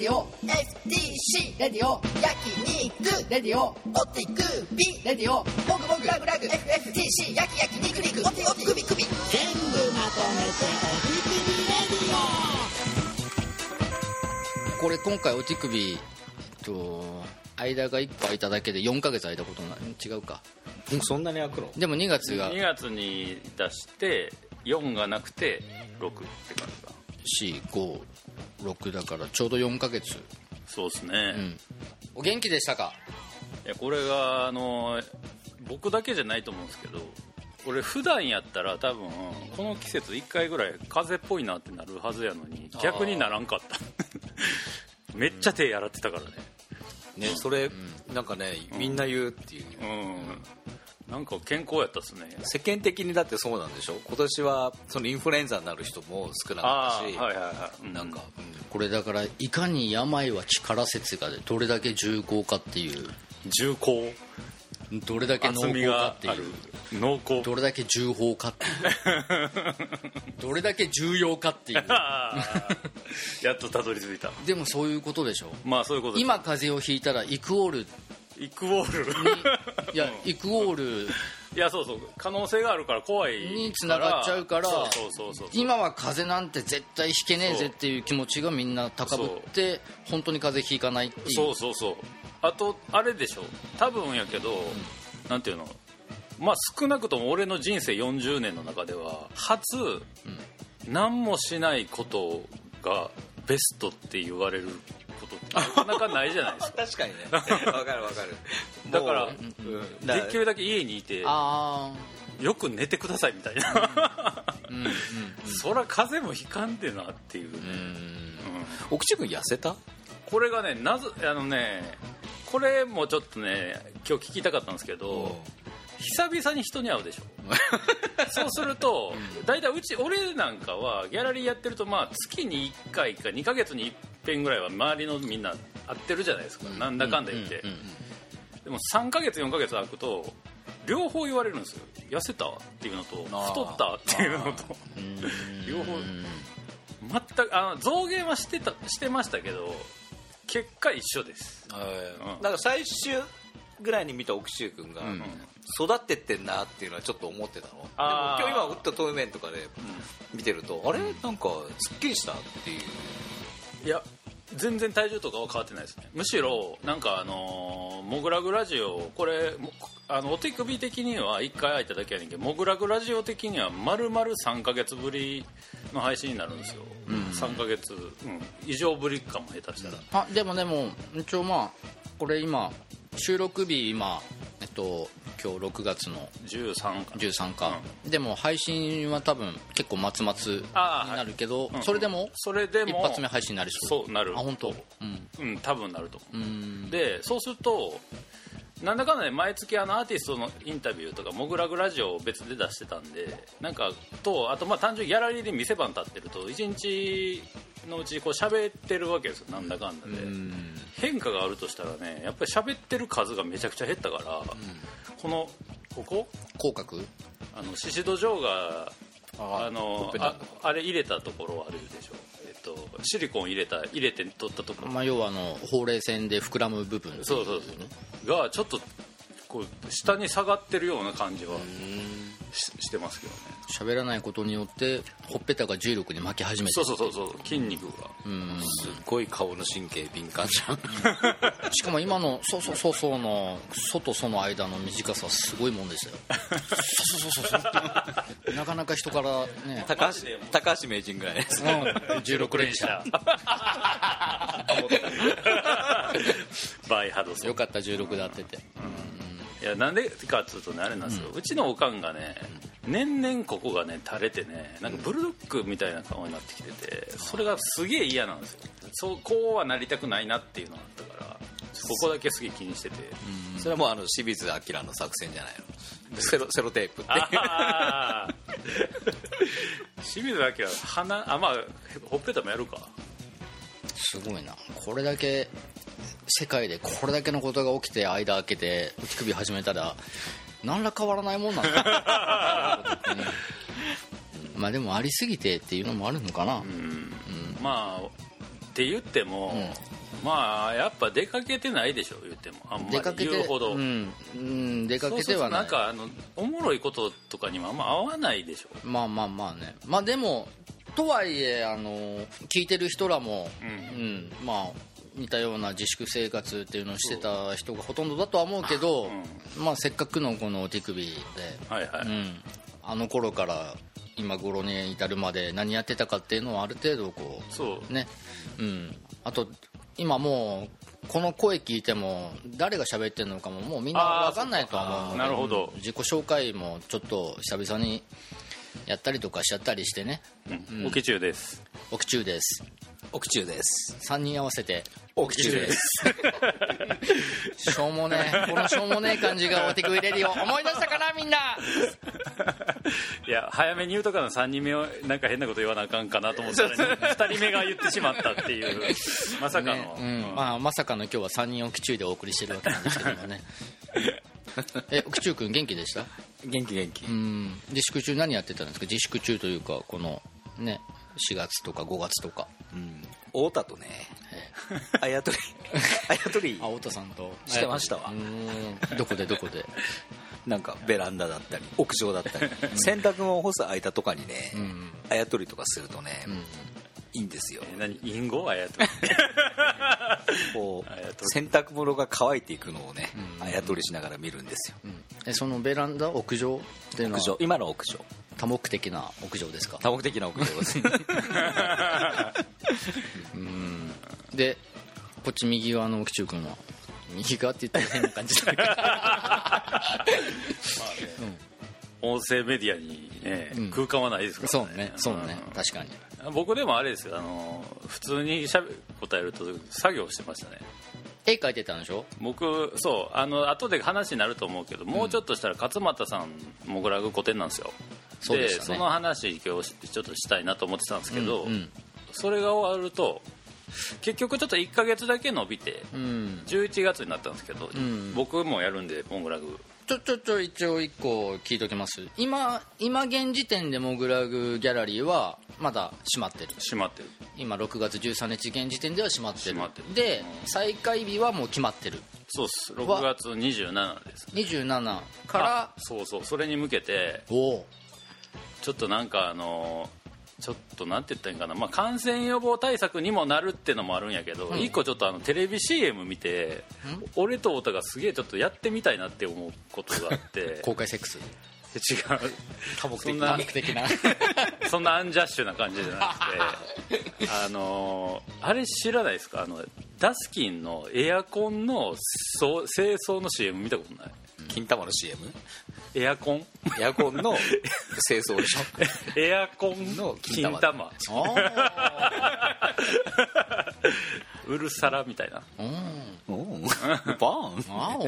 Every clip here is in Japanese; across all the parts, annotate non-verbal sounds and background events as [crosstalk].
ディオ FTC レディオ焼肉。レディオオティクビレディオボグボグラグラグ。FFTC 焼き焼き肉肉。オテオテクビクビ全部まとめてこれ今回おち首間が1個空いただけで4か月空いたことない違うか。そんなに開くの？でも2月が2月に出して4がなくて6って感じだ45 6だからちょうど4ヶ月。そうですね、うん、お元気でしたか？いやこれがあの僕だけじゃないと思うんですけど俺普段やったら多分この季節1回ぐらい風邪っぽいなってなるはずやのに逆にならんかった。めっちゃ手洗ってたからね、ね、それ、うん、なんかねみんな言うっていう、うん、うん、なんか健康やったっすね。世間的にだってそうなんでしょ？今年はそのインフルエンザになる人も少なかったしはいはいはい、うん。なんかこれだからいかに病は力説がでどれだけ重厚かっていう。重厚？どれだけ濃厚かっていう。濃厚？どれだけ重厚かっていう。[laughs] どれだけ重要かっていう。[laughs] やっとたどり着いた。でもそういうことでしょ？まあそういうこと今風邪をひいたらイクオールイクウォール。いやイクオール。いやそうそう可能性があるから怖いに繋がっちゃうからそうそうそうそう。今は風邪なんて絶対ひけねえぜっていう気持ちがみんな高ぶって本当に風邪ひかないっていう。そうそうそう。あとあれでしょ。多分やけど、なんていうの？まあ少なくとも俺の人生40年の中では初、何もしないことがベストって言われることってなかなかないじゃないですか。[laughs] 確かにね。[laughs] わかるわかる。だからもううんだできるだけ家にいてあよく寝てくださいみたいな。あうんうんそら風邪もひかんでなっていう。ね、うん。うん。奥地君痩せた？これがねなぜあのねこれもちょっとね今日聞きたかったんですけど、久々に人に会うでしょ。[laughs] そうすると大体うち俺なんかはギャラリーやってるとまあ月に1回か2ヶ月に1遍ぐらいは周りのみんな会ってるじゃないですか、なんだかんだ言って、うんうんでも3ヶ月4ヶ月空くと両方言われるんですよ。痩せたっていうのと太ったっていうのと。[laughs] 両方。全くあの増減はしてたしてましたけど結果一緒です。うん。だから最終ぐらいに見た奥地君が、ん育ってってんなっていうのはちょっと思ってたの。でも今日今打った遠い面とかで見てると、あれ？なんかすっきりしたっていう。いや全然体重とかは変わってないですね。むしろなんかあのーモグラグラジオこれもあのお手首的には1回空いただけやねんけどモグラグラジオ的には丸々3ヶ月ぶりの配信になるんですよ、3ヶ月、うん、以上ぶりかも下手したら、あでもでも一応まあこれ今収録日今えっと今日6月の13か。な13か、でも配信は多分結構松々になるけど、うんそれでもそれでも一発目配信になりそう。そうなるあ本当うん。うん多分なると思う。うん。でそうするとなんだかんだで毎月あのアーティストのインタビューとかモグラグラジオを別で出してたんでなんかとあとまあ単純にギャラリーで店番立ってると1日のうちこう喋ってるわけですよ。なんだかんだで。変化があるとしたらねやっぱり喋ってる数がめちゃくちゃ減ったから、このここ？口角？あの宍戸城がああのああれ入れたところあるでしょとシリコン入れた入れて取ったところ。まあ要はあのほうれい線で膨らむ部分そうそうそう。がちょっとこう下に下がってるような感じはししてますけどね。喋らないことによってほっぺたが重力に巻き始めてそうそうそうそう。筋肉が。うん。すっごい顔の神経敏感じゃん。[laughs] しかも今のそうそうそうそうの「そ」と「そ」の間の短さはすごいもんですよ。そうそうそうそうそう。なかなか人からね。高橋高橋名人ぐらいです。うん。16連射バイハドソン。よかった16で当てていやなんでかっつうとねあれなんですよ、うちのおかんがね年々ここがね垂れてねなんかブルドッグみたいな顔になってきててそれがすげえ嫌なんですよ。そうこうはなりたくないなっていうのがあったからここだけすげえ気にしてて、それはもうあの清水明の作戦じゃないの。セロセロテープってああ清水明鼻あまあほっぺたもやるか。すごいな。これだけ世界でこれだけのことが起きて間開けて打ち首始めたら何ら変わらないもんなんだ。[laughs] まあでもありすぎてっていうのもあるのかな、まあって言っても、まあやっぱ出かけてないでしょ言っても。あんまり出かけて言うほど、うん、うん、出かけてはない。そうするとなんかあのおもろいこととかにもあんま合わないでしょ。まあまあまあね。まあでもとはいえあの聞いてる人らも、ううん。まあ似たような自粛生活っていうのをしてた人がほとんどだとは思うけど、まあ、せっかくのこの手首で、はいはい、うん、あの頃から今頃に至るまで何やってたかっていうのはある程度こそう。うね。うん。あと今もうこの声聞いても誰が喋ってるのかももうみんな分かんないとは思うなるほど。うん。自己紹介もちょっと久々にやったりとかしちゃったりしてね。うん。オケ中です。奥中です奥中です。3人合わせて。奥中です。[laughs] しょうもねえ。このしょうもねえ感じがお手食いレディを思い出したかなみんな。いや早めに言うとかの3人目をなんか変なこと言わなあかんかなと思ったら、[laughs] 2人目が言ってしまったっていうまさかの、ねうん。まあ、まさかの今日は3人奥中でお送りしてるわけなんですけどもね。[laughs] え奥中君元気でした？元気元気。うん。自粛中何やってたんですか？自粛中というかこのね4月とか5月とか。うん。太田とね。[laughs] [laughs] あやとり。あやとり。あ太田さんと。してましたわ。うん。どこでどこで？[laughs] なんかベランダだったり屋上だったり。洗濯物を干す間とかにね、ん。あやとりとかするとね、ん。いいんですよ。え何？隠語？あやとこう洗濯物が乾いていくのをね、あやとりしながら見るんですよ。うん。えそのベランダ屋上っていうのは？屋上。今の屋上多目的な屋上ですか？多目的な屋上ですでこっち右側の奥中君は右側って言ったら変な感じだけど。音声メディアにね、うん。空間はないですからそうねそうね。確かに。うん僕でもあれですよ。あの普通にしゃべ答えると作業してましたね。絵描いてたんでしょ？僕そう。あの後で話になると思うけど、もうちょっとしたら勝俣さんモグラグ古典なんですよそうでね。その話今日ちょっとしたいなと思ってたんですけど、うんそれが終わると結局ちょっと1ヶ月だけ伸びてうん。11月になったんですけど、ん。僕もやるんでモグラグ。ちょちょちょ一応一個聞いときます。今今現時点でモグラグギャラリーはまだ閉まってる。閉まってる。今6月13日現時点では閉まってる。閉まってる。で再開日はもう決まってる。そうっす。6月27です。27からあそうそう。それに向けておおちょっとなんかあのちょっとなんて言ったらいいんかな、まあ、感染予防対策にもなるってのもあるんやけど、ん。一個ちょっとあのテレビ CM 見て、俺と太田がすげえちょっとやってみたいなって思うことがあって。[laughs] 公開セックス？違う。多目そんな多目的な。[laughs] そんなアンジャッシュな感じじゃなくて [laughs] あのーあれ知らないですか？あのダスキンのエアコンのそう清掃の CM 見たことない？金玉の CM エアコン。エアコンの [laughs] 清掃でしょ？エアコンのの金玉。金玉。ああうるさらみたいな。うん。うんバーン。あお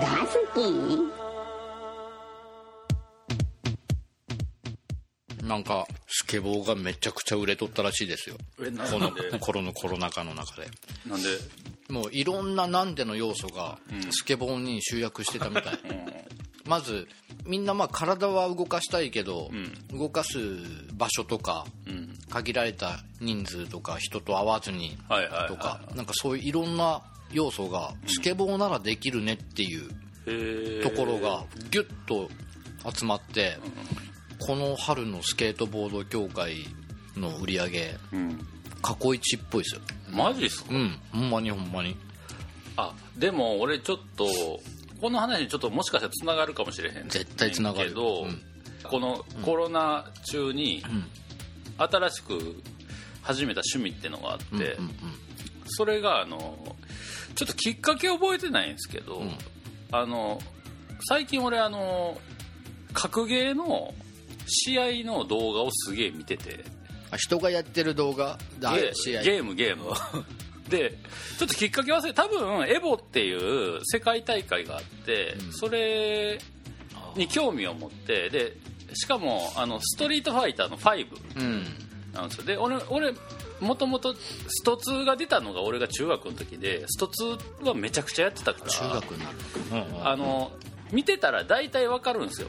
大好きなんかスケボーがめちゃくちゃ売れとったらしいですよ。この頃のコロナ禍の中で。なんで？もういろんななんでの要素がスケボーに集約してたみたい、[laughs] まずみんなまあ体は動かしたいけど、動かす場所とか、ん。限られた人数とか人と会わずにとかなんかそういういろんな要素がスケボーならできるねっていうところがギュッと集まって、この春のスケートボード協会の売り上げうん。過去一っぽいですよ。マジっすか？うんほんまにほんまに。あでも俺ちょっとこの話にちょっともしかしたらつながるかもしれへん。絶対つながる。けど、うん。このコロナ中にん。新しく始めた趣味ってのがあって、うんうんそれがあのちょっときっかけ覚えてないんですけど、ん。あの最近俺あの格ゲーの試合の動画をすげえ見てて。あ人がやってる動画？だゲ試合。ゲームゲーム。でちょっときっかけ忘れ多分エボっていう世界大会があって、それに興味を持ってでしかもあのストリートファイターの5うん。なんですよ。で俺俺もともとスト2が出たのが俺が中学の時でスト2はめちゃくちゃやってたから。中学になるうんうん。あの見てたら大体わかるんですよ。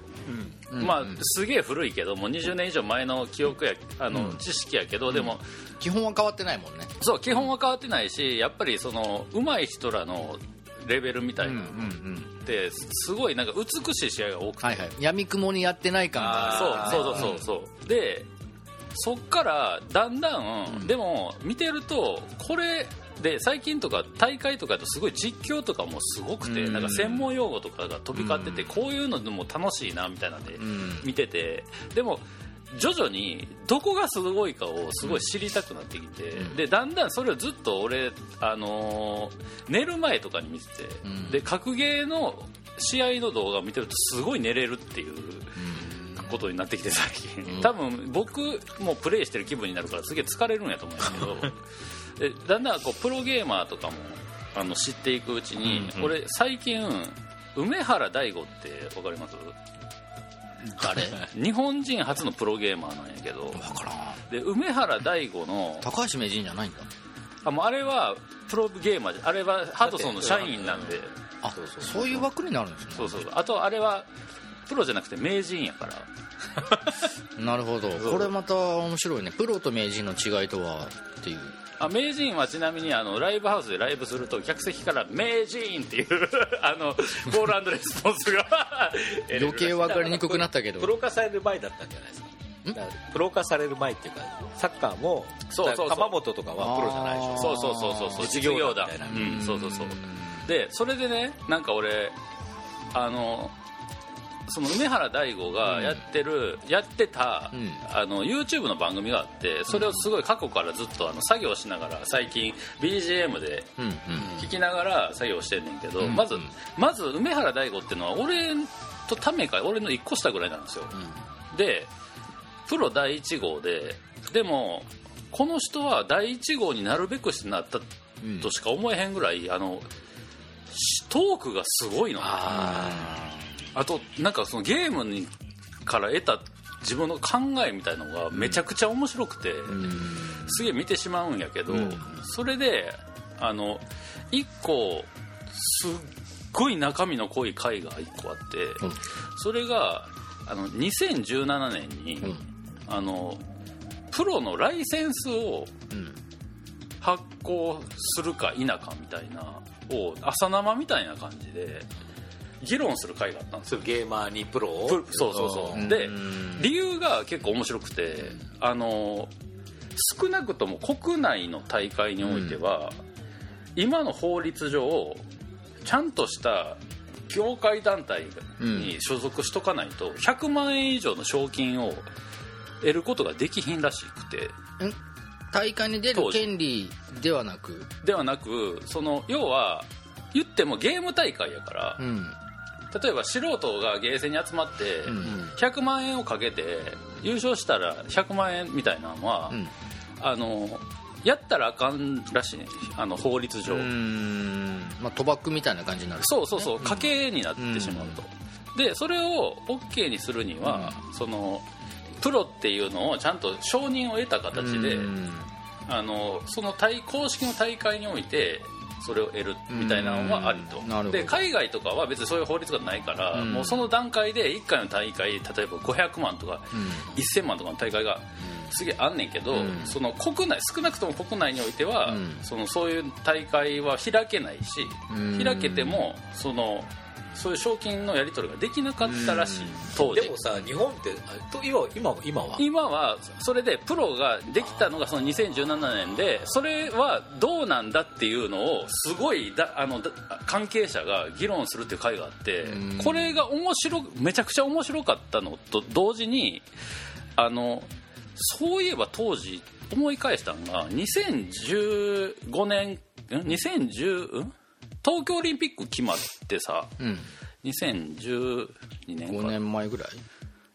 まあすげえ古いけどもう20年以上前の記憶やあの、知識やけどでも、基本は変わってないもんね。そう基本は変わってないしやっぱりその上手い人らのレベルみたいなのってすごいなんか美しい試合が多くて、はいはい。闇雲にやってない感が。あるそうそうそうそうそう。でそっからだんだん、でも見てるとこれで最近とか大会とかだとすごい実況とかもすごくて、うん。なんか専門用語とかが飛び交ってて、こういうのでも楽しいなみたいなんでん。見てて。でも徐々にどこがすごいかをすごい知りたくなってきて、でだんだんそれをずっと俺、あのー寝る前とかに見てて、ん。で格ゲーの試合の動画を見てるとすごい寝れるっていうことになってきて最近、多分僕もプレイしてる気分になるからすげえ疲れるんやと思うんですけど [laughs] でだんだんこうプロゲーマーとかもあの知っていくうちに、俺最近梅原大吾って分かります？誰？[laughs] 日本人初のプロゲーマーなんやけど。分からん。で梅原大吾の高橋名人じゃないんだ。あもうあれはプロゲーマーあれはハドソンの社員なんで。あそういう枠になるんですね。そうそうあとあれはプロじゃなくて名人やから。[laughs] なるほど。これまた面白いね。プロと名人の違いとはっていうあ名人はちなみにあのライブハウスでライブすると客席から「名人」っていう [laughs] あのコールレスポンスが。[laughs] 余計分かりにくくなったけど。プロ化される前だったんじゃないですか。プロ化される前っていうかサッカーもそうそうそう。鎌本とかはプロじゃないでしょ。そうそうそうそうそう。実業団だみたいなうん。そうそうそう。でそれでねなんか俺あのその梅原大吾がやってる、やってた、うん。あの YouTube の番組があってそれをすごい過去からずっとあの作業しながら最近 BGM でうんうん。聞きながら作業してんねんけど、うんまずまず梅原大吾っていうのは俺とためか俺の1個下ぐらいなんですよ、でプロ第1号ででもこの人は第1号になるべくしてなったうん。としか思えへんぐらいあのしトークがすごいのああとなんかそのゲームにから得た自分の考えみたいのがめちゃくちゃ面白くて、すげえ見てしまうんやけど、うん。それであの1個すっごい中身の濃い回が1個あって、うん。それがあの2017年に、うん。あのプロのライセンスをうん。発行するか否かみたいなを朝生みたいな感じで議論する会があったんですよ。ゲーマーにプロを？プそうそうそう。でうん。理由が結構面白くてあの少なくとも国内の大会においては、今の法律上ちゃんとした業界団体に所属しとかないと100万円以上の賞金を得ることができひんらしくて。ん大会に出る権利ではなく？ではなくその要は言ってもゲーム大会やから、うん例えば素人がゲーセンに集まってうん。100万円をかけて優勝したら100万円みたいなのは、うん。あのやったらあかんらしいね。あの法律上、うん。まあ賭博みたいな感じになる。そうそうそう。賭けになってしまうと、でそれを OK にするには、そのプロっていうのをちゃんと承認を得た形で、うん。あのその大公式の大会においてそれを得るみたいなのはあるほど。で海外とかは別にそういう法律がないから、うん。もうその段階で1回の大会例えば500万とか1000万とかの大会がすげえあんねんけど、うん。その国内少なくとも国内においては、うん。そのそういう大会は開けないし、うん。開けてもそのそういう賞金のやり取りができなかったらしい、当時。でもさ日本ってあと今今今は？今はそれでプロができたのがその2017年でそれはどうなんだっていうのをすごいだあのだ関係者が議論するっていう会があってうん。これが面白めちゃくちゃ面白かったのと同時にあのそういえば当時思い返したのが2015年ん？2010ん？東京オリンピック決まってさうん。2012年5か年前ぐらい？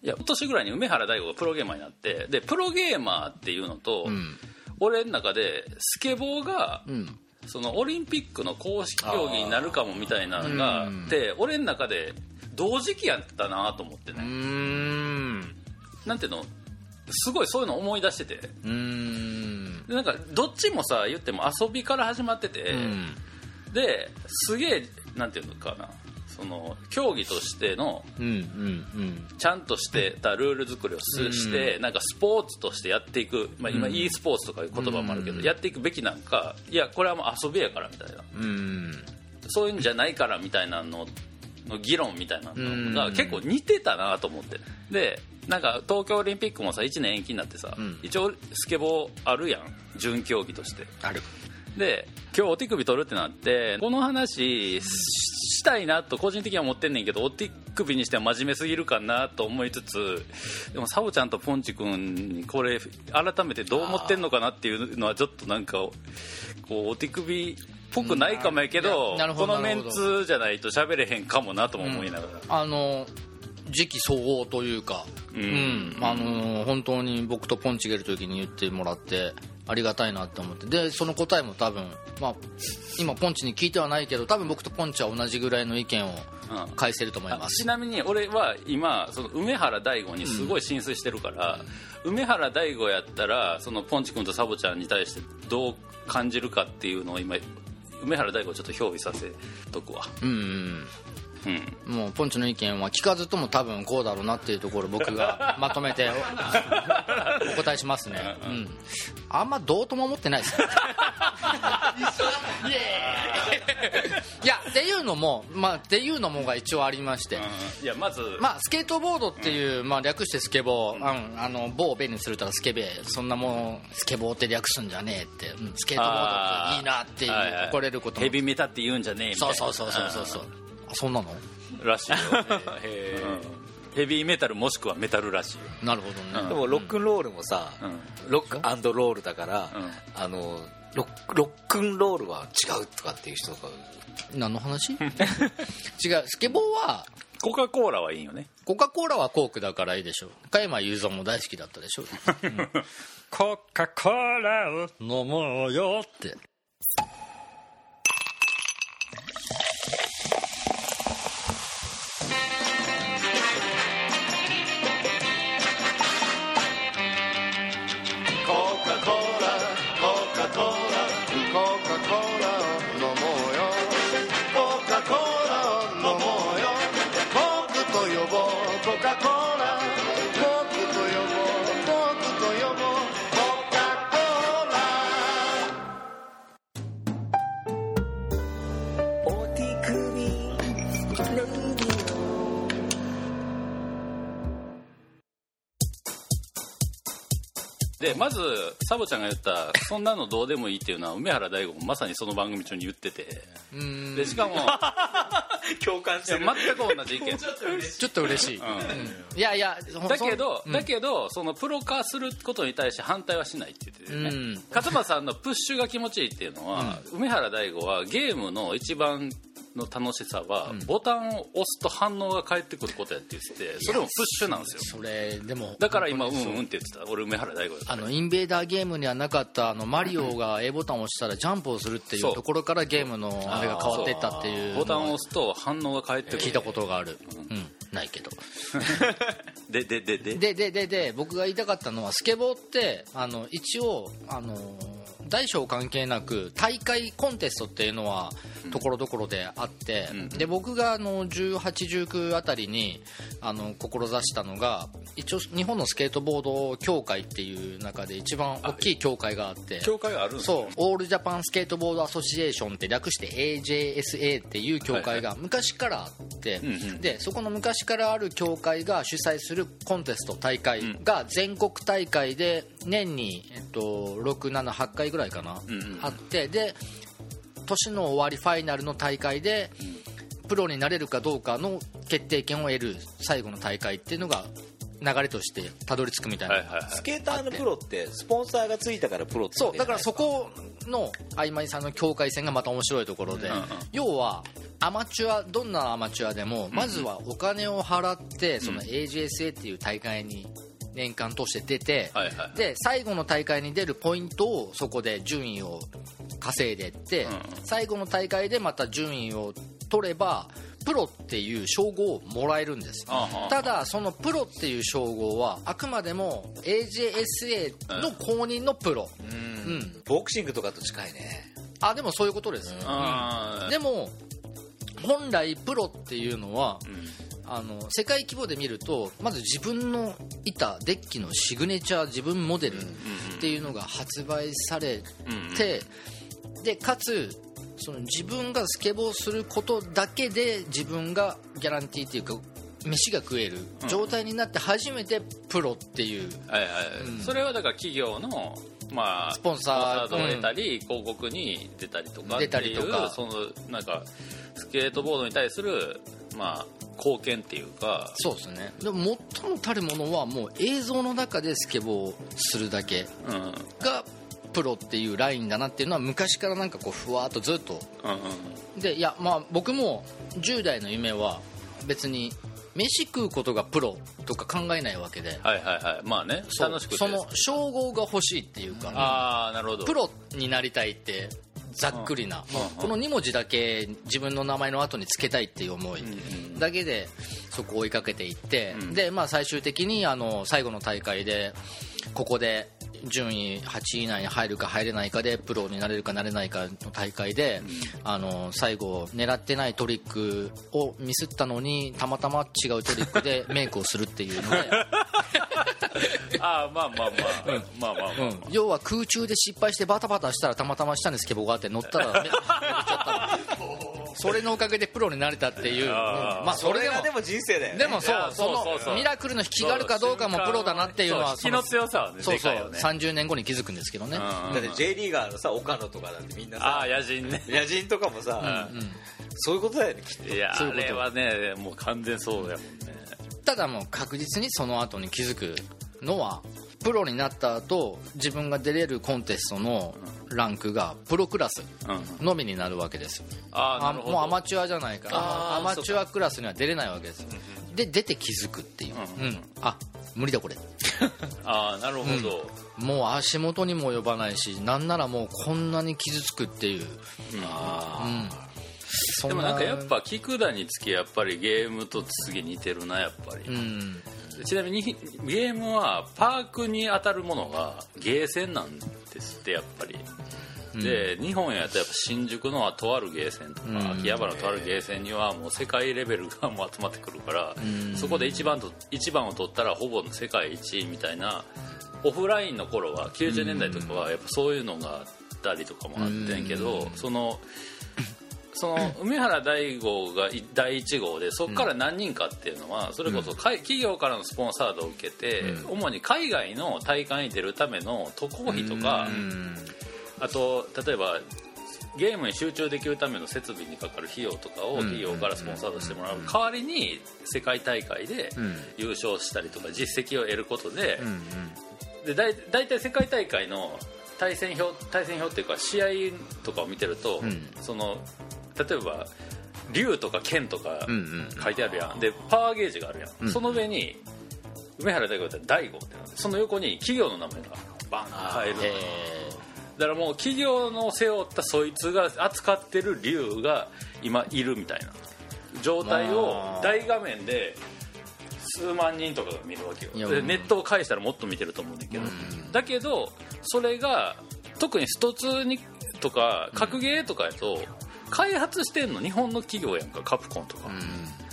いや今年ぐらいに梅原大吾がプロゲーマーになってでプロゲーマーっていうのと、うん。俺の中でスケボーが、うん。そのオリンピックの公式競技になるかもみたいなのがあって俺の中で同時期やったなと思ってね、ん。なんていうの？すごいそういうの思い出してて。うーん。でなんかどっちもさ言っても遊びから始まってて、うんですげえなんていうのかな。その競技としてのちゃんとしてたルール作りをすして、なんかスポーツとしてやっていく、まあ、今 e スポーツとかいう言葉もあるけど、やっていくべきなんかいやこれはもう遊びやからみたいな。そういうんじゃないからみたいなのの議論みたいなのがうん。結構似てたなと思って。でなんか東京オリンピックもさ1年延期になってさ、うん。一応スケボーあるやん。準競技として。あるで今日お手首取るってなってこの話ししたいなと個人的には思ってんねんけどお手首にしては真面目すぎるかなと思いつつでもサボちゃんとポンチ君にこれ改めてどう思ってんのかなっていうのはちょっとなんかこうお手首っぽくないかもやけど,、うんどこのメンツじゃないと喋れへんかもなとも思いながら、あの時期総合というか、ううん。んあの本当に僕とポンチがいる時に言ってもらってありがたいなって思って。でその答えも多分、まあ、今ポンチに聞いてはないけど多分僕とポンチは同じぐらいの意見をうん返せると思いあます。ちなみに俺は今その梅原大吾にすごい浸水してるから、梅原大吾やったらそのポンチ君とサボちゃんに対してどう感じるかっていうのを今梅原大吾をちょっと評議させとくわ。うんうん。うんもうポンチの意見は聞かずとも多分こうだろうなっていうところを僕が [laughs] まとめてお [laughs] お答えしますね、うん、あんまどうとも思ってないです。いやっていうのもまあっていうのもが一応ありまして、いやまず、まあ、スケートボードっていう、まあ、略してスケボー、うん、あの棒をベにするたらスケベそんなもんスケボーって略すんじゃねえって、うん。スケートボードっていいなっていうはいはい。怒れることも。ヘビメタって言うんじゃねえみたいな。そうそうそうそうそうそう。あそんなの？らしいよ、[laughs] うん。ヘビーメタルもしくはメタルらしいよ。なるほどね、でもロックンロールもさ、うん。ロックロールだから、うん。あのロックロックンロールは違うとかっていう人が何の話？[laughs] 違う。スケボーはコカ・コーラはいいよね。コカ・コーラはコークだからいいでしょ加山雄三も大好きだったでしょ、[laughs] うん。コカ・コーラを飲もうよってでまずサボちゃんが言った「そんなのどうでもいい」っていうのは梅原大吾もまさにその番組中に言ってて。うん。でしかも [laughs] 共感しいや全く同じ意見。ちょっと嬉しい、ん。うん。いやいやだけど、そだけどそのプロ化することに対して反対はしないって言っててね、うん。勝間さんのプッシュが気持ちいいっていうのは、梅原大吾はゲームの一番の楽しさは、ボタンを押すと反応が返ってくることやって言っててそれもプッシュなんですよ。それでもだから今う。んうんって言ってた。俺梅原大吾あのインベーダーゲームにはなかったあのマリオが A ボタンを押したらジャンプをするっていうところからゲームのあれが変わっていったっていうボタンを押すと反応が返ってくる。聞いたことがある、うん、ないけど。でででで。でででで僕が言いたかったのはスケボーってあの一応あの大小関係なく大会コンテストっていうのはところどころであって、うん。で僕があの1819あたりにあの志したのが一応日本のスケートボード協会っていう中で一番大きい協会があって教会があるそうオールジャパンスケートボードアソシエーションって略して AJSA っていう協会が昔からあって、うんうん。でそこの昔からある協会が主催するコンテスト大会が全国大会で年に、えっと、678回ぐらいかな、うんうん。あってで年の終わりファイナルの大会でプロになれるかどうかの決定権を得る最後の大会っていうのが流れとしてたどり着くみたいな、はいはいはい。スケーターのプロってスポンサーがついたからプロってそうだからそこの曖昧さんの境界線がまた面白いところで、うんうん要はアマチュアどんなアマチュアでもまずはお金を払ってその AGSA っていう大会に年間通して出て、はいはいで最後の大会に出るポイントをそこで順位を稼いでって、うん。最後の大会でまた順位を取ればプロっていう称号をもらえるんですただそのプロっていう称号はあくまでも AJSA の公認のプロ、うん。ボクシングとかと近いね。あでもそういうことです、あー。でも本来プロっていうのは、あの世界規模で見るとまず自分のいたデッキのシグネチャー自分モデルっていうのが発売されて、でかつその自分がスケボーすることだけで自分がギャランティーっていうか飯が食える状態になって初めてプロっていう、それはだから企業のまあスポンサー。を得たり、広告に出たりとか出たりとか。そのなんかスケートボードに対するまあ貢献っていうかそうですね。でも最もたるものはもう映像の中でスケボーをするだけうん。うんがプロっていうラインだなっていうのは昔からなんかこうふわーっとずっと。うんでいやまあ僕も10代の夢は別に飯食うことがプロとか考えないわけで。はいはいはい。まあね楽しくて。その称号が欲しいっていうか。ああなるほど。プロになりたいってざっくりな、この2文字だけ自分の名前の後につけたいっていう思いだけでそこを追いかけていって、うん。で、まあ、最終的にあの最後の大会でここで順位8位以内に入るか入れないかでプロになれるかなれないかの大会で、あの最後狙ってないトリックをミスったのにたまたま違うトリックで [laughs] メイクをするっていうので。[laughs] ああまあまあ。まあ、まあまあまあ、うん。要は空中で失敗してバタバタしたらたまたま下にスケボーがあって乗ったらめ [laughs] ちゃったそれのおかげでプロになれたっていう、まあそれでも。でも人生だよでもそいうやそそうそうそう。のミラクルの引きがあるかどうかもプロだなっていうのはそう引きの強さはねそうそう。ね。30年後に気づくんですけどね、うん。だって J リーガーのさ岡野とかだってみんなさああ野人ね。野人とかもさ、そういうことだよねきっと。いやそういうこと。あれはねもう完全そうやもんね。ただもう確実にその後に気づくのはプロになった後自分が出れるコンテストのランクがプロクラスうん。のみになるわけですよ。あああもうアマチュアじゃないからアマチュアクラスには出れないわけですよ。で出て気づくっていう、うんうん。あ無理だこれ。[laughs] ああなるほど、もう足元にも及ばないしなんならもうこんなに傷つくっていう、うん、そでもなんかやっぱ菊田につきやっぱりゲームと次似てるなやっぱり、うんちなみにゲームはパークに当たるものがゲーセンなんですってやっぱり。で日本やとやっぱ新宿のとあるゲーセンとか、うん。秋葉原のとあるゲーセンにはもう世界レベルがもう集まってくるから、ん。そこで一番と一番を取ったらほぼ世界一位みたいなオフラインの頃は90年代とかはやっぱそういうのがあったりとかもあってんけど、そのその梅原大吾がい第1号でそこから何人かっていうのはそれこそ企業からのスポンサードを受けて主に海外の大会に出るための渡航費とかうん。あと例えばゲームに集中できるための設備にかかる費用とかを企業からスポンサードしてもらう。代わりに世界大会でん。優勝したりとか実績を得ることでうん。でだい大体世界大会の対戦表対戦表っていうか試合とかを見てると、ん。その例えば竜とか剣とかうんうん書いてあるやん。でパワーゲージがあるやん、ん。その上に梅原大吾だったら大悟ってなってその横に企業の名前がバンと入るえだからもう企業の背負ったそいつが扱ってる竜が今いるみたいな。状態を大画面で数万人とかが見るわけよ。でネットを介したらもっと見てると思うんだけど、だけどそれが特にスト2にとか格ゲーとかやと開発してんの日本の企業やんかカプコンとか、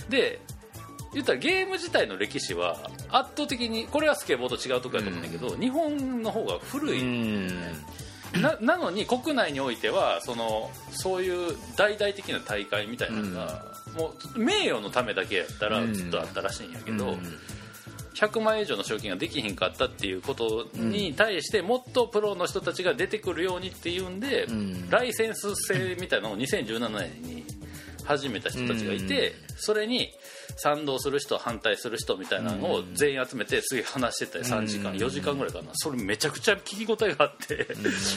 で言ったらゲーム自体の歴史は圧倒的にこれはスケボーと違うとこやと思うんだけど、日本の方が古い、うん。ななのに国内においてはそのそういう大々的な大会みたいなのが、もう名誉のためだけやったらずっとあったらしいんやけど、100万円以上の賞金ができひんかったっていうことに対してもっとプロの人たちが出てくるようにっていうんで、ん。ライセンス制みたいなのを2017年に始めた人たちがいて、それに賛同する人反対する人みたいなのを全員集めてすげえ話してたよ3時間4時間ぐらいかな。それめちゃくちゃ聞き応えがあって、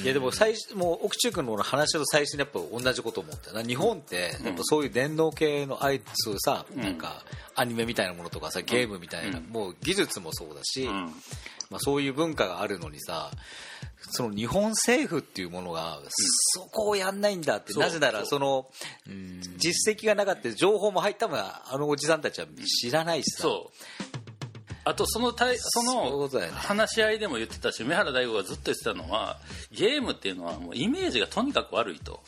いやでも最初もう奥中君の話と最初にやっぱ同じこと思ったな。日本ってやっぱそういう電脳系のあいつさ、なんかアニメみたいなものとかさゲームみたいな、もう技術もそうだし、うん。まあ、そういう文化があるのにさその日本政府っていうものがそこをやんないんだって、なぜならその実績がなかった情報も入ったもんあのおじさんたちは知らないしさ。そう。あとその対その話し合いでも言ってたし梅原大吾がずっと言ってたのはゲームっていうのはもうイメージがとにかく悪いと、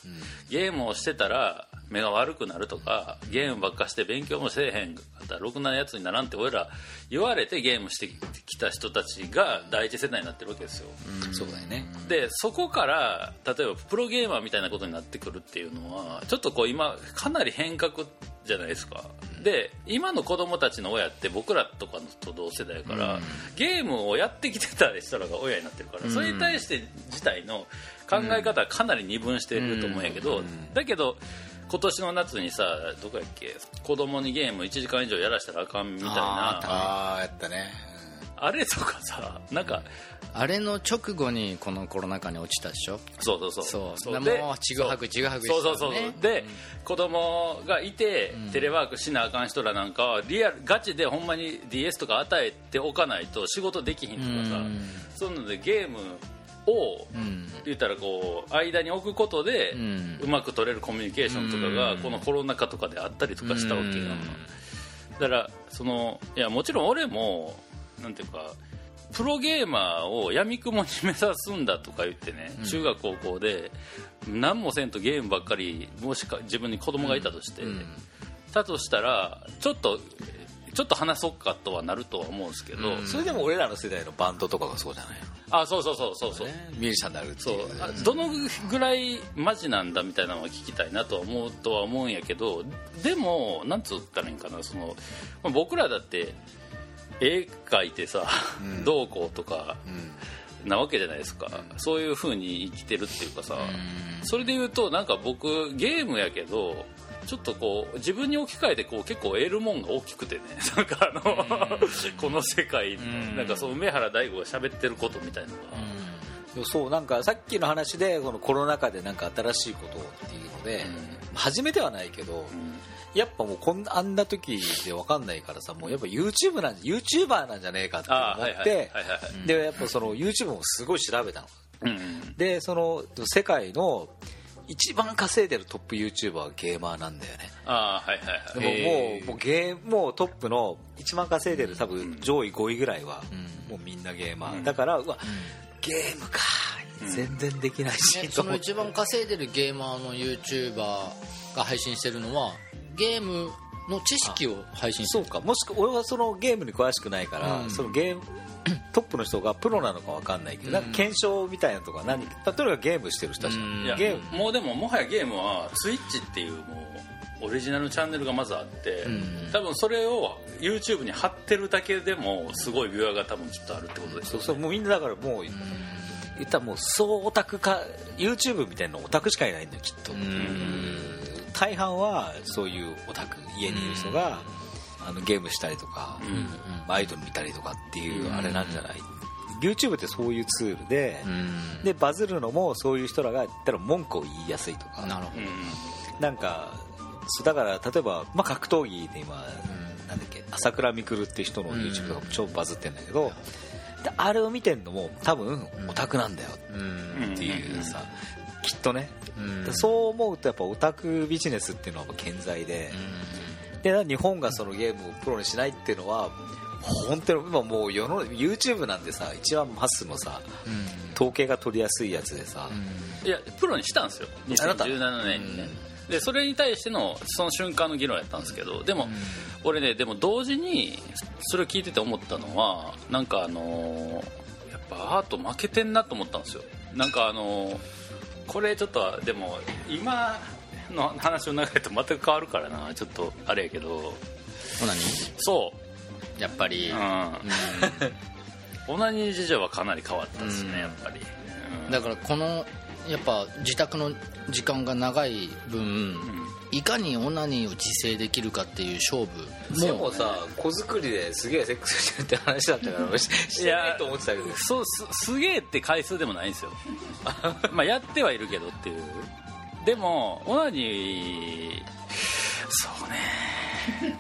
ゲームをしてたら目が悪くなるとかゲームばっかして勉強もせえへんかったらろくなやつにならんって俺ら言われてゲームしてきた人たちが第一世代になってるわけですよ。そうだよね。でそこから例えばプロゲーマーみたいなことになってくるっていうのはちょっとこう今かなり変革じゃないですか。で今の子供たちの親って僕らとかのと同世代やから、ゲームをやってきてた人らが親になってるから、それに対して自体の考え方はかなり二分してると思うんやけど、だけど今年の夏にさどこやっけ？子供にゲーム1時間以上やらしたらあかんみたいな。あああやったね。あれとかさなんかあれの直後にこのコロナ禍に落ちたでしょ？そうそうそう。そう。でもうちぐはぐちぐはぐそうそうそうしてたのねで、子供がいて、テレワークしなあかん人らなんかはリアルガチでほんまに DS とか与えておかないと仕事できひんとかさ、うん。そういうのでゲームを、うん。言ったらこう間に置くことで、ううんまく取れるコミュニケーションとかが、うん。このコロナ禍とかであったりとかしたわけよ、うん。だからそのいやもちろん俺もなんていうかプロゲーマーを闇雲に目指すんだとか言ってね、中学高校で何もせんとゲームばっかりもしか自分に子供がいたとして、うん。だとしたらちょっとちょっと話そうかとはなるとは思うんですけど、うん。それでも俺らの世代のバンドとかがそうじゃないあそうそうそうそうそう、のね。ミュージシャンになるってそう。いう。あどのぐらいマジなんだみたいなのは聞きたいなとは思うとは思うんやけどでもなんつったらいいんかなそのまあ僕らだって絵描いてさ、うん。どうこうとかうん。なわけじゃないですか、そういう風に生きてるっていうかさ、うん。それで言うとなんか僕ゲームやけどちょっとこう自分に置き換えてこう結構得るもんが大きくてね。[laughs] なんかあの、この世界、ん。なんかそう梅原大吾が喋ってることみたいなのが、そうなんかさっきの話でこのコロナ禍でなんか新しいことをっていうので、初めてはないけど、やっぱもうこんなあんな時で分かんないからさもうやっぱ YouTube なん YouTuber なんじゃねえかっ思ってでやっぱその YouTube もすごい調べたのうんうんでその世界の一番稼いでるトップ YouTuber はゲーマーなんだよね。ああはいはいはい。でももうもうゲーもうトップの一番稼いでる多分上位5位ぐらいはうん。もうみんなゲーマー、うん。だからうわゲームかうん。全然できないし、ねその一番稼いでるゲーマーの YouTuber が配信してるのはゲームの知識を配信そうか。もしく俺はそのゲームに詳しくないから、うん。そのゲーム [clears throat] トップの人がプロなのか分かんないけど、うん。なんか検証みたいなのとか何例えばゲームしてる人たち、うん。いやゲーム。もうでももはやゲームはスイッチっていうもうオリジナルチャンネルがまずあって、うん。多分それを YouTube に貼ってるだけでもすごいビュアーが多分きっとあるってことですよそうそうもうみんなだからもう、言ったらもう総オタクか YouTube みたいなオタクしかいないんだよきっと、大半はそういうオタク家にいる人が、あのゲームしたりとか、うん。アイドル見たりとかっていうあれなんじゃない、YouTube ってそういうツールで、うん。でバズるのもそういう人らが言ったら文句を言いやすいとか。なるほど。うん。なんかそうだから例えば、まあ、格闘技で今、なんだっけ朝倉未来っていう人の YouTube とかも超バズってんだけど、であれを見てんのも多分オタクなんだようんっていうさ、きっとね、うん。そう思うとやっぱオタクビジネスっていうのは健在で、で日本がそのゲームをプロにしないっていうのは本当に今もう世の YouTube なんてさ一番マスのさ統計が取りやすいやつでさ、いやプロにしたんですよ。あなた。2017年にね、でそれに対してのその瞬間の議論やったんですけどでも、俺ねでも同時にそれを聞いてて思ったのはなんかあのーやっぱアート負けてんなと思ったんですよ。なんかあのーこれちょっとでも今の話の流れと全く変わるからな。ちょっとあれやけど。何そやっぱり。う、うん、オナニー事情はかなり変わったですね、うん。やっぱり、うん。だからこのやっぱ自宅の時間が長い分、いかにオナニーを自制できるかっていう勝負。でもさ子作りですげえセックスしてるって話だったから [laughs] してないと思ってたけど。そうすすげえって回数でもないんですよ。[laughs] まあやってはいるけどっていう。でもオナニーそうね。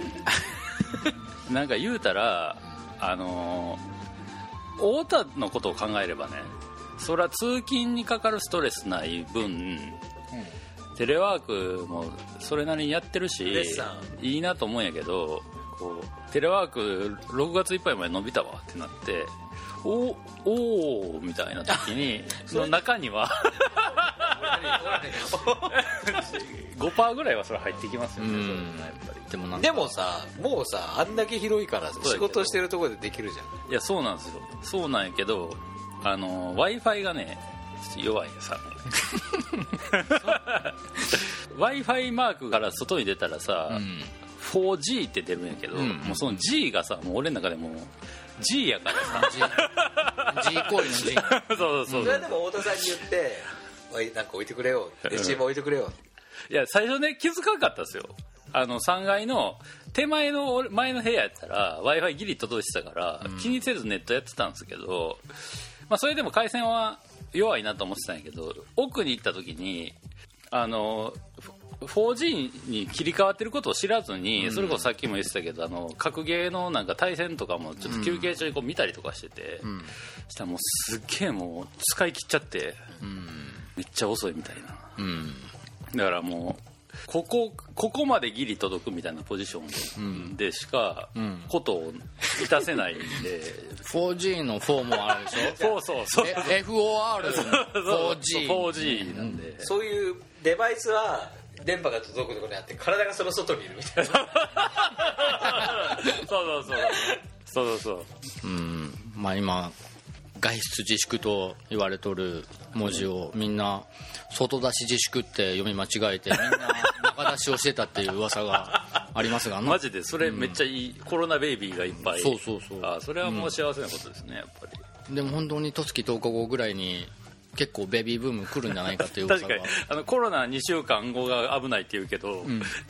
[laughs] なんか言うたらあの太田のことを考えればねそれは通勤にかかるストレスない分、テレワークもそれなりにやってるしいいなと思うんやけどこうテレワーク6月いっぱいまで伸びたわってなっておおーみたいな時に [laughs] その中には [laughs] 5%ぐらいはそれ入ってきますよね、でもでもさもうさあんだけ広いから仕事してるところでできるじゃん。いやそうなんですよ。そうなんやけどあの w i f i がね弱いよ。さ w i f i マークから外に出たらさ、うん 4G って出るんやけど、うん。もうその G がさもう俺の中でもう G やからさ。G 行為の G [laughs] そうそうそう、それはでも太田さんに言っておいなんか置いてくれよ。HM 置いてくれよ。いや最初ね気づかなかったですよ。あの3階の手前の俺前の部屋やったら w i f i ギリ届いてたから、気にせずネットやってたんですけど、まあ、それでも回線は弱いなと思ってたんやけど奥に行った時にあの 4G に切り替わってることを知らずに、それこそさっきも言ってたけどあの格ゲーのなんか対戦とかもちょっと休憩中にこう見たりとかしてて、したらもうすっげえもう使い切っちゃって、めっちゃ遅いみたいなうん。だからもうここここまでギリ届くみたいなポジションでしかん。ことを満たせないんで、4G の4もあるでしょ？[laughs] そうそうそう。え FOR の 4G 4G なんで、そういうデバイスは電波が届くところにあって体がその外にいるみたいな。[laughs] そうそうそう。そうそうそう。うん。まあ今外出自粛と言われとる文字をみんな外出し自粛って読み間違えてみんな中出しをしてたっていう噂がありますがマジでそれめっちゃいい、コロナベイビーがいっぱい。そうそうそう。あそれはもう幸せなことですねやっぱり。でも本当に十月10日後ぐらいに結構ベビーブーム来るんじゃないかっていう噂が。[laughs] 確かに。あのコロナ2週間後が危ないって言うけど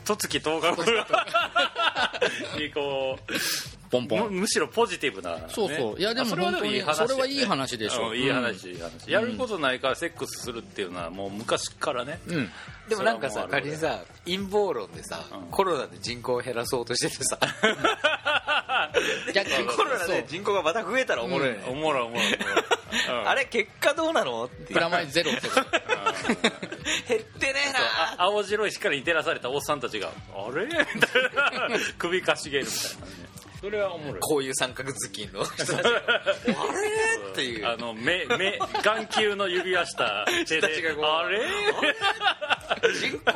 十月10日後 [laughs] にこうむポンポン。むしろポジティブな、ね、そうそう。いやでもあそれは本当にいい話だよねそれはいい話でしょ。うんいい話、いい話。やることないからセックスするっていうのはもう昔からね、うん。でもなんかさ仮にさ陰謀論でさ、うん。コロナで人口を減らそうとしててさ。逆に。[laughs] コロナで人口がまた増えたらおもろいよね、おもろいおもろいおもろい。うん。[laughs] あれ結果どうなの？ってプラマイゼロ。ってこと減ってねえな。あ青白い光に照らされたおっさんたちが「あれ?」みたいな。首かしげるみたいなねそれはおもろい。こういう三角頭巾の人たち。があれ？っていう。あの目目眼球の指輪した手で。あれ？人口って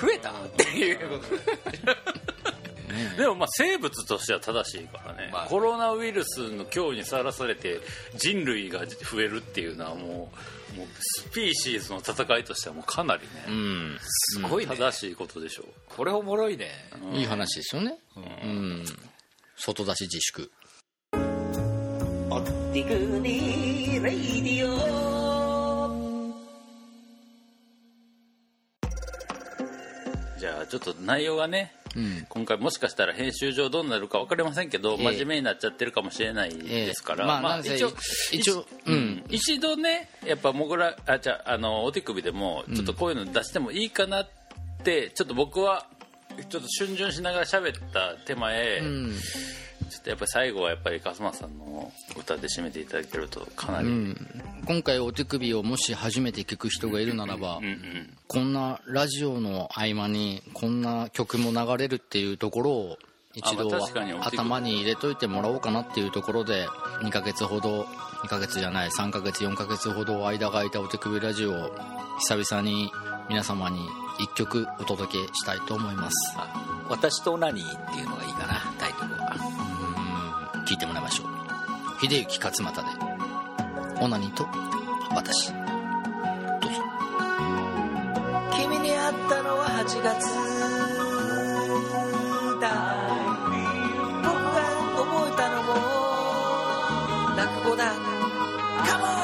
増えたっていう。ことでもまあ生物としては正しいからね、まあ。コロナウイルスの脅威にさらされて人類が増えるっていうのはもうもうスピーシーズの戦いとしてはもうかなりね、うん。すごいね。正しいことでしょう。これおもろいね。いい話ですよね。うん。外出し自粛ちょっと内容がねうん。今回もしかしたら編集上どうなるか分かりませんけど、ええ。真面目になっちゃってるかもしれないですから、ええ。まあなんせ一応一応うん。一度ねやっぱもぐらあじゃああのお手首でもちょっとこういうの出してもいいかなって、ちょっと僕はちょっと逡巡しながら喋った手前、うんちょっとやっぱり最後はやっぱり勝間さんの歌で締めていただけるとかなり、うん。今回お手首をもし初めて聞く人がいるならば、うんこんなラジオの合間にこんな曲も流れるっていうところを一度頭に入れといてもらおうかなっていうところで2ヶ月ほど2ヶ月じゃない3ヶ月4ヶ月ほど間が空いたお手首ラジオを久々に皆様に1曲お届けしたいと思います。あ私と何っていうのがいいかなタイトルは。うん聞いてもらいましょう。秀幸勝又で「オナニと私」どうぞ。君に会ったのは8月だ僕が覚えたのも落語だ。カモン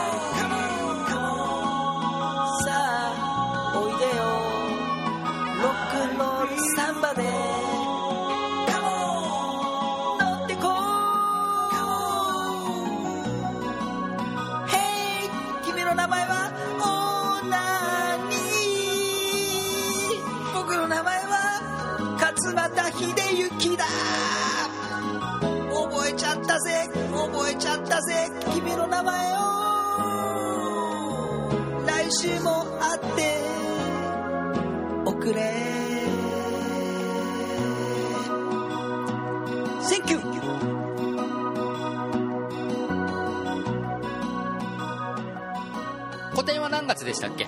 月でしたっけ？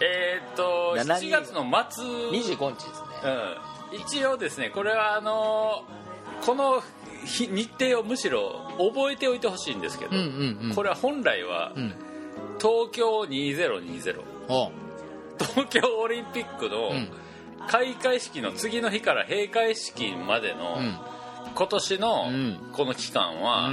えーっと7 7月の末。25日ですね。うん、一応ですねこれはあのーこの日日程をむしろ覚えておいてほしいんですけど、うんうんうん。これは本来はうん。東京2020お東京オリンピックのうん。開会式の次の日から閉会式までのうん。今年のうん。この期間は、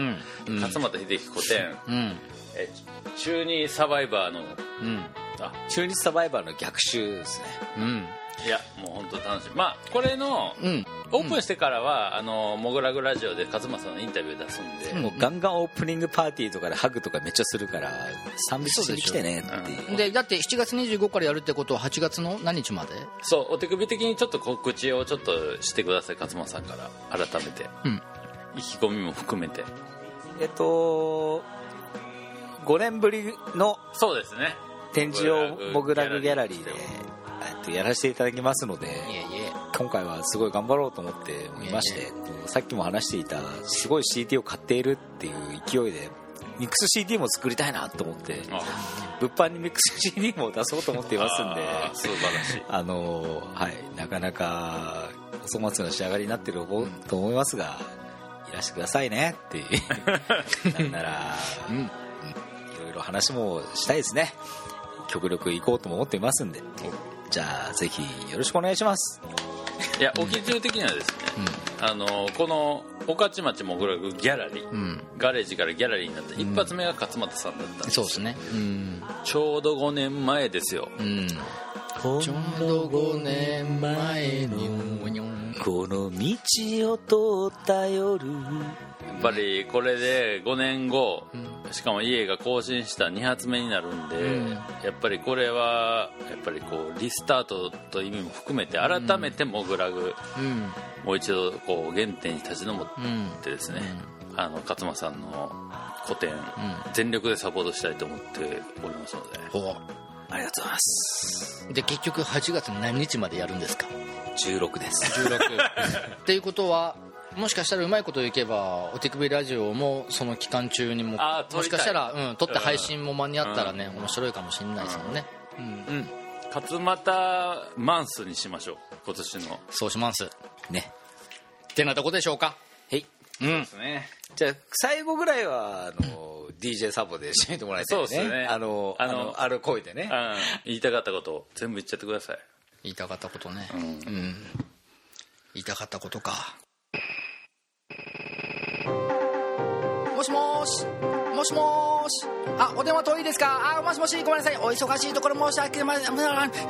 勝俣秀樹古典うんえ中二サバイバーのうん。あ。中日サバイバーの逆襲ですね。うん。いやもう本当楽しいまあこれのうん。オープンしてからは、あのモグラグラジオで勝俣のインタビュー出すんで、うん。もうガンガンオープニングパーティーとかでハグとかめっちゃするから賛美しに来てねっていう。でだって7月25からやるってことは8月の何日まで？そうお手首的にちょっと告知をちょっとしてください勝間さんから。改めて。うん。意気込みも含めて。えっと5年ぶりのそうですね。展示をモグラグギャラリーでやらせていただきますので今回はすごい頑張ろうと思っておりまして、さっきも話していたすごい CD を買っているっていう勢いでミックス CD も作りたいなと思ってあ。物販にミックス CD も出そうと思っていますんで素晴らしい。あのはいなかなかお粗末な仕上がりになってると思いますがいらしてくださいねっていう。[laughs] なんなら、うん話もしたいですね。極力行こうとも思っていますんで。じゃあぜひよろしくお願いします。いや沖中的にはですね、あのこの御徒町モグラグギャラリー、うん。ガレージからギャラリーになった一発目が勝俣さんだったんですそうですね。うん。ちょうど5年前ですよ。うん。ちょうど5年前の。この道を通った夜。やっぱりこれで5年後、しかも家が更新した2発目になるんで、うん。やっぱりこれはやっぱりこうリスタートという意味も含めて改めてモグラグ、うん。もう一度こう原点に立ち上っうんてですね、あの勝間さんの個展、全力でサポートしたいと思っておりますのでお。ありがとうございます。で結局8月何日までやるんですか？16です。16 [laughs] っていうことはもしかしたらうまいこといけばお手首ラジオもその期間中にももしかしたら、うん、撮って配信も間に合ったらね、面白いかもしれないですよね、うん。勝俣マンスにしましょう今年の。そうします。ね。ってなとこでしょうか。はい。うん。ですね。じゃあ最後ぐらいはあの DJ サボで締めてもらいたいね。そうですね。あのああののある声でね。うん。言いたかったことを全部言っちゃってください。言いたかったことね。うん。うん。言いたかったことかもしもしもしもし。あお電話遠いですか？あもしもしごめんなさい。お忙しいところ申し訳ません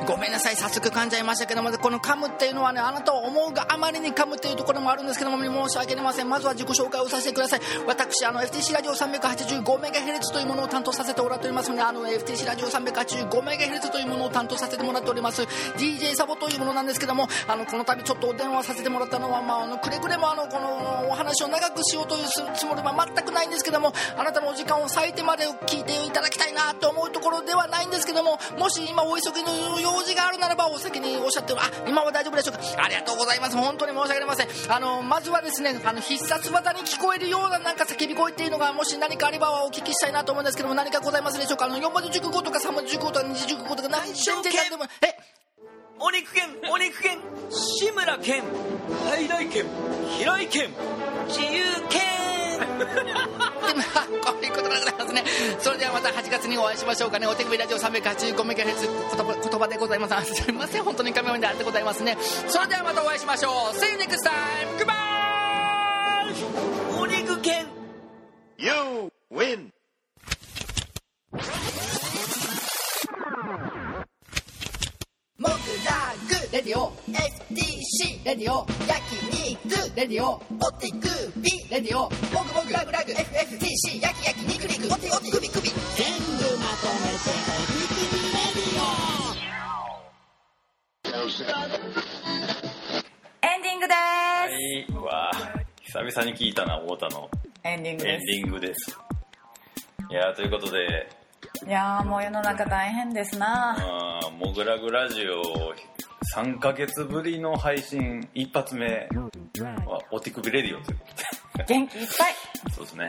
ごめんなさい。早速噛んじゃいましたけどもこの噛むっていうのはねあなたを思うがあまりに噛むっていうところもあるんですけども申し訳ありません。まずは自己紹介をさせてください。私あの FTC ラジオ 385MHz というものを担当させてもらっておりますのであの FTC ラジオ 385MHz というもの担当させてもらっております。DJ サボというものなんですけどもあのこの度ちょっとお電話させてもらったのは、まあ、あのくれぐれもあのこのお話を長くしようというつもりは全くないんですけどもあなたのお時間を割いてまで聞いていただきたいなと思うところではないんですけどももし今お急ぎの用事があるならばお先におっしゃってあ今は大丈夫でしょうか？ありがとうございます。本当に申し訳ありません。あのまずはですねあの必殺技に聞こえるようななんか叫び声っていうのがもし何かあればお聞きしたいなと思うんですけども何かございますでしょうか？あの4文字熟語とか3文字熟語とか2字熟語とか何全然何でもえ？お肉犬お肉犬志村けん。大々犬平井犬自由犬 [laughs] でまあこういうことでございますね。それではまた8月にお会いしましょうかね。お手首ラジオ 385MHz 言葉言葉でございます。あすいません。本当に神々であってございますね。それではまたお会いしましょう。See you next time. Goodbye! お肉犬 You win! モグレディオ FTC レディオ焼肉。レディオオティクビレディオモグモグラグ。ラグ FFTC 焼き焼き肉肉。オテオテクビクビ全部まとめて。お肉にレディエンディングではい、うわあ久々に聞いたな太田の。すエンディングでエンディングです。いやーということで。すいやーもう世の中大変ですな。あーモグラグラジオ3ヶ月ぶりの配信一発目はお手首レディオということで。元気いっぱい。そうですね。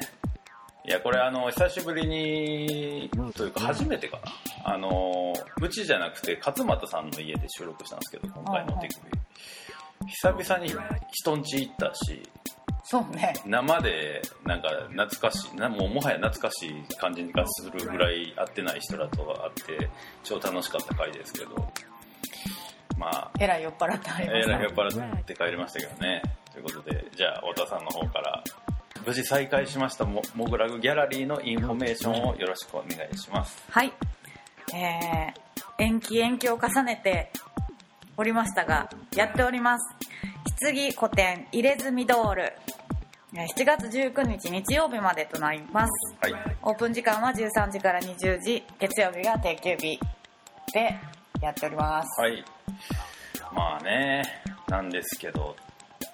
いやこれあの久しぶりにというか初めてかな。あのうちじゃなくて勝俣さんの家で収録したんですけど今回の手首、久々に人ん家行ったしそうね。生でなんか懐かしいなもうもはや懐かしい感じがするぐらい会ってない人らと会って超楽しかった回ですけどまあ。えらい酔っ払ってありまえしたらい酔っ払って帰りましたけどね。ということでじゃあ太田さんの方から無事再開しました mograg ギャラリーのインフォメーションをよろしくお願いします。はい。えー、延期延期を重ねておりましたがやっております。棺古典入れ墨ドール。えー7月19日日曜日までとなります。はい。オープン時間は13時から20時。月曜日が定休日。でやっております、はい。まあねなんですけど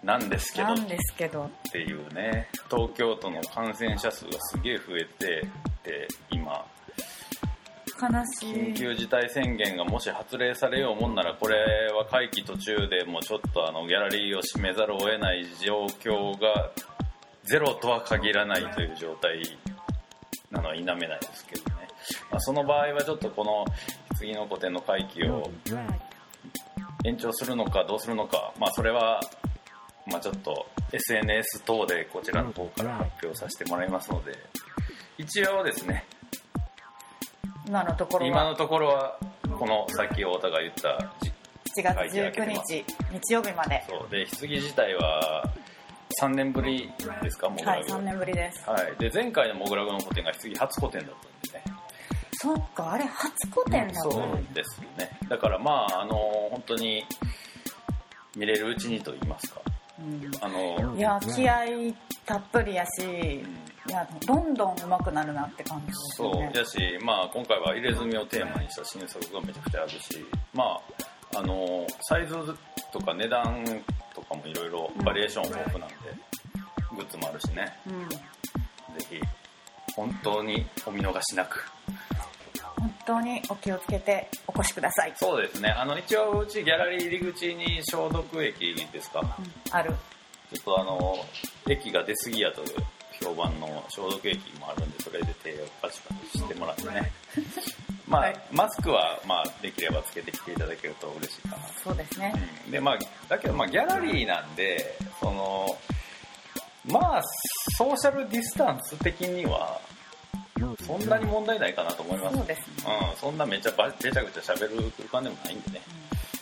なんですけど。なんですけど。っていうね東京都の感染者数がすげえ増えてで今。悲し緊い急事態宣言がもし発令されようもんならこれは会期途中でもうちょっとあのギャラリーを閉めざるを得ない状況がゼロとは限らないという状態なのは否めないですけどね、まあ、その場合はちょっとこの次の古典の会期を延長するのかどうするのかまあそれはまあちょっと SNS 等でこちらの方から発表させてもらいますので一応ですね今のところ今のはところはこのさっき太田が言ったじ7月19日日曜日まで。そう。で棺自体は3年ぶりですかモグはいラグ3年ぶりです。はい、で前回のモグラグの個展が棺初個展だったんでねそっかあれ初個展だったそうですね。だからまああの本当に見れるうちにと言いますか。うん。あのいや気合たっぷりやしいやどんどん上手くなるなって感じですね。うやしまあ今回は入れ墨をテーマにした新作がめちゃくちゃあるしまああのサイズとか値段とかもいろいろバリエーション豊富なんでグッズもあるしね。うん。ぜひ本当にお見逃しなく。本当にお気をつけてお越しください、そうですね。あの一応うちギャラリー入り口に消毒液ですか？うんある。ちょっとあの液が出過ぎやという評判の消毒液もあるんでそれで手をパチパチしてもらってね。[laughs] まあ、はい。マスクはまあできればつけてきていただけると嬉しいかな。そうですね。うん。でまあだけどまあギャラリーなんでそのまあソーシャルディスタンス的にはそんなに問題ないかなと思います。そうですね。うん、そんなめっちゃばべちゃくちゃ喋る空間でもないんでね、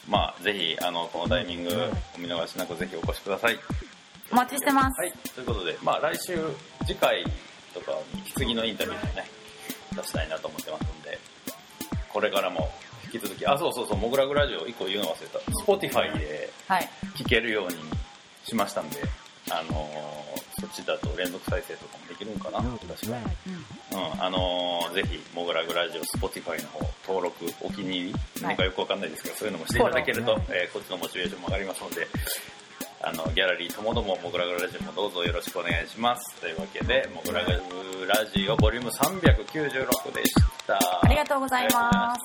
まあぜひあのこのタイミングお見逃しなくぜひお越しください。お待ちしてます、はいということでまあ来週次回とかに棺のインタビューもね出したいなと思ってますんでこれからも引き続きあそうそうそうモグラグラジオ1個言うの忘れた。Spotify ではい。聞けるようにしましたんであのーそっちだと連続再生とかもできるんかな？確かうん、あのーぜひ、モグラグラジオ、Spotify の方、登録、お気に入り、何かよくわかんないですけど、そういうのもしていただけると、えーこっちのモチベーションも上がりますので、あの、ギャラリーともども、モグラグラジオもどうぞよろしくお願いします。というわけで、モグラグラジオ、ボリューム396でした。ありがとうございます